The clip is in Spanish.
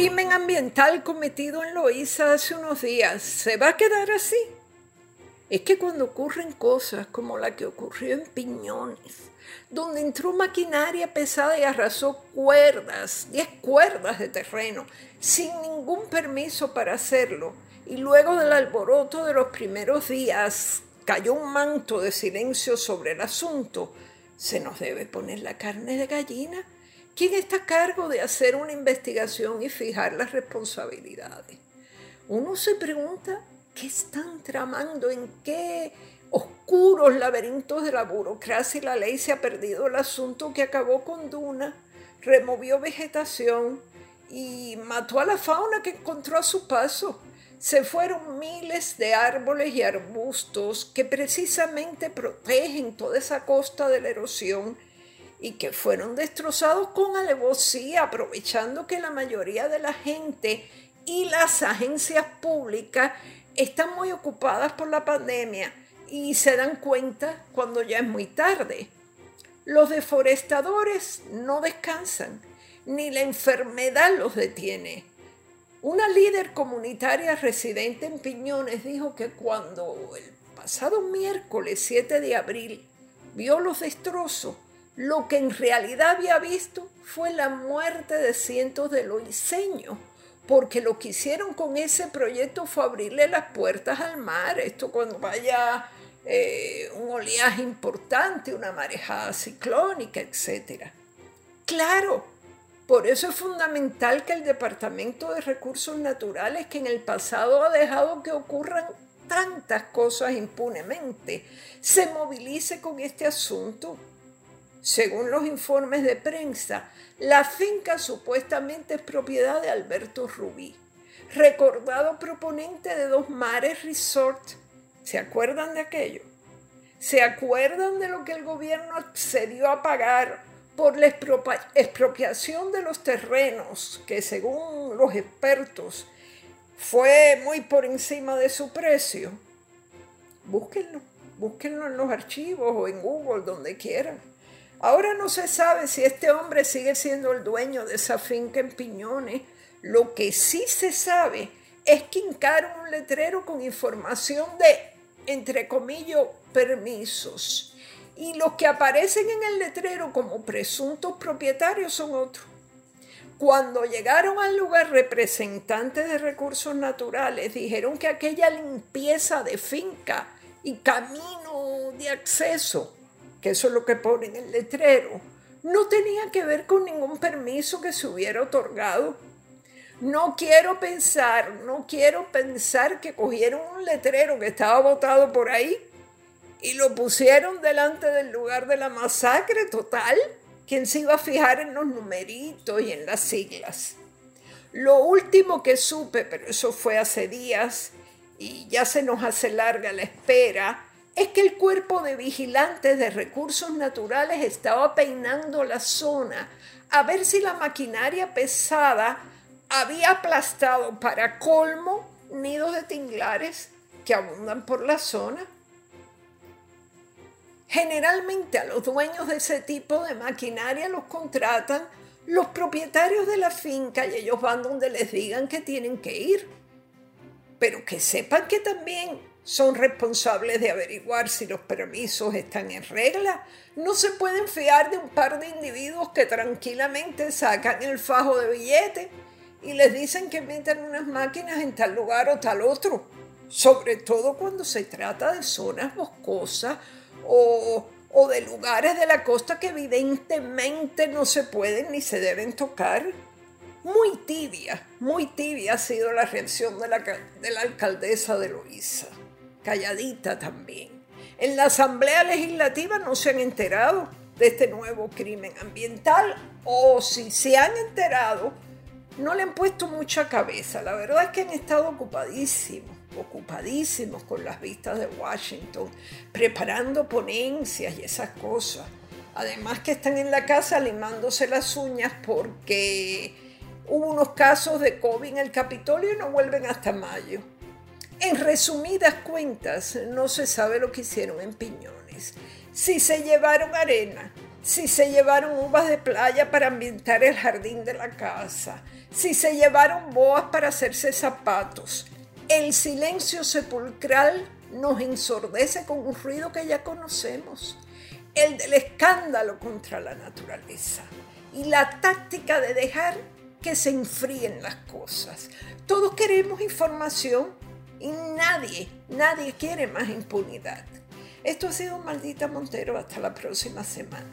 crimen ambiental cometido en Loíza hace unos días se va a quedar así. Es que cuando ocurren cosas como la que ocurrió en Piñones, donde entró maquinaria pesada y arrasó cuerdas, 10 cuerdas de terreno, sin ningún permiso para hacerlo, y luego del alboroto de los primeros días cayó un manto de silencio sobre el asunto, se nos debe poner la carne de gallina ¿Quién está a cargo de hacer una investigación y fijar las responsabilidades? Uno se pregunta qué están tramando, en qué oscuros laberintos de la burocracia y la ley se ha perdido el asunto que acabó con Duna, removió vegetación y mató a la fauna que encontró a su paso. Se fueron miles de árboles y arbustos que precisamente protegen toda esa costa de la erosión y que fueron destrozados con alevosía, aprovechando que la mayoría de la gente y las agencias públicas están muy ocupadas por la pandemia y se dan cuenta cuando ya es muy tarde. Los deforestadores no descansan, ni la enfermedad los detiene. Una líder comunitaria residente en Piñones dijo que cuando el pasado miércoles 7 de abril vio los destrozos, lo que en realidad había visto fue la muerte de cientos de loiseños, porque lo que hicieron con ese proyecto fue abrirle las puertas al mar. Esto cuando vaya eh, un oleaje importante, una marejada ciclónica, etc. Claro, por eso es fundamental que el Departamento de Recursos Naturales, que en el pasado ha dejado que ocurran tantas cosas impunemente, se movilice con este asunto según los informes de prensa, la finca supuestamente es propiedad de Alberto Rubí, recordado proponente de Dos Mares Resort. ¿Se acuerdan de aquello? ¿Se acuerdan de lo que el gobierno accedió a pagar por la expropiación de los terrenos, que según los expertos fue muy por encima de su precio? Búsquenlo, búsquenlo en los archivos o en Google, donde quieran. Ahora no se sabe si este hombre sigue siendo el dueño de esa finca en Piñones. Lo que sí se sabe es que hincaron un letrero con información de, entre comillas, permisos. Y los que aparecen en el letrero como presuntos propietarios son otros. Cuando llegaron al lugar, representantes de recursos naturales dijeron que aquella limpieza de finca y camino de acceso que eso es lo que pone en el letrero, no tenía que ver con ningún permiso que se hubiera otorgado. No quiero pensar, no quiero pensar que cogieron un letrero que estaba botado por ahí y lo pusieron delante del lugar de la masacre total. ¿Quién se iba a fijar en los numeritos y en las siglas? Lo último que supe, pero eso fue hace días y ya se nos hace larga la espera, es que el cuerpo de vigilantes de recursos naturales estaba peinando la zona a ver si la maquinaria pesada había aplastado para colmo nidos de tinglares que abundan por la zona. Generalmente a los dueños de ese tipo de maquinaria los contratan los propietarios de la finca y ellos van donde les digan que tienen que ir. Pero que sepan que también son responsables de averiguar si los permisos están en regla. No se pueden fiar de un par de individuos que tranquilamente sacan el fajo de billete y les dicen que meten unas máquinas en tal lugar o tal otro. Sobre todo cuando se trata de zonas boscosas o, o de lugares de la costa que evidentemente no se pueden ni se deben tocar. Muy tibia, muy tibia ha sido la reacción de la, de la alcaldesa de Luisa calladita también. En la Asamblea Legislativa no se han enterado de este nuevo crimen ambiental o si se han enterado, no le han puesto mucha cabeza. La verdad es que han estado ocupadísimos, ocupadísimos con las vistas de Washington, preparando ponencias y esas cosas. Además que están en la casa limándose las uñas porque hubo unos casos de COVID en el Capitolio y no vuelven hasta mayo. En resumidas cuentas, no se sabe lo que hicieron en Piñones. Si se llevaron arena, si se llevaron uvas de playa para ambientar el jardín de la casa, si se llevaron boas para hacerse zapatos. El silencio sepulcral nos ensordece con un ruido que ya conocemos, el del escándalo contra la naturaleza y la táctica de dejar que se enfríen las cosas. Todos queremos información y nadie, nadie quiere más impunidad. Esto ha sido Maldita Montero. Hasta la próxima semana.